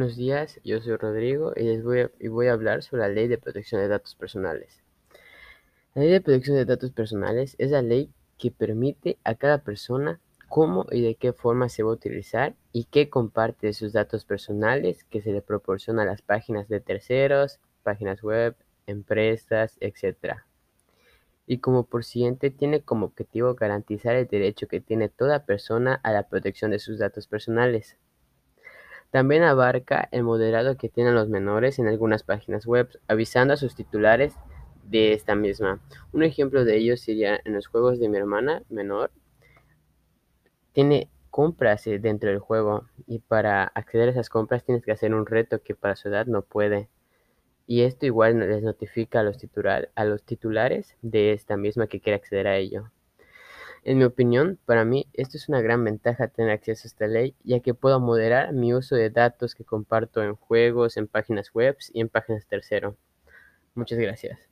días, yo soy Rodrigo y, les voy a, y voy a hablar sobre la Ley de Protección de Datos Personales. La Ley de Protección de Datos Personales es la ley que permite a cada persona cómo y de qué forma se va a utilizar y qué comparte de sus datos personales que se le proporciona a las páginas de terceros, páginas web, empresas, etc. Y como por siguiente tiene como objetivo garantizar el derecho que tiene toda persona a la protección de sus datos personales. También abarca el moderado que tienen los menores en algunas páginas web, avisando a sus titulares de esta misma. Un ejemplo de ello sería en los juegos de mi hermana menor. Tiene compras eh, dentro del juego y para acceder a esas compras tienes que hacer un reto que para su edad no puede. Y esto igual les notifica a los, a los titulares de esta misma que quiere acceder a ello. En mi opinión, para mí, esto es una gran ventaja tener acceso a esta ley, ya que puedo moderar mi uso de datos que comparto en juegos, en páginas web y en páginas tercero. Muchas gracias.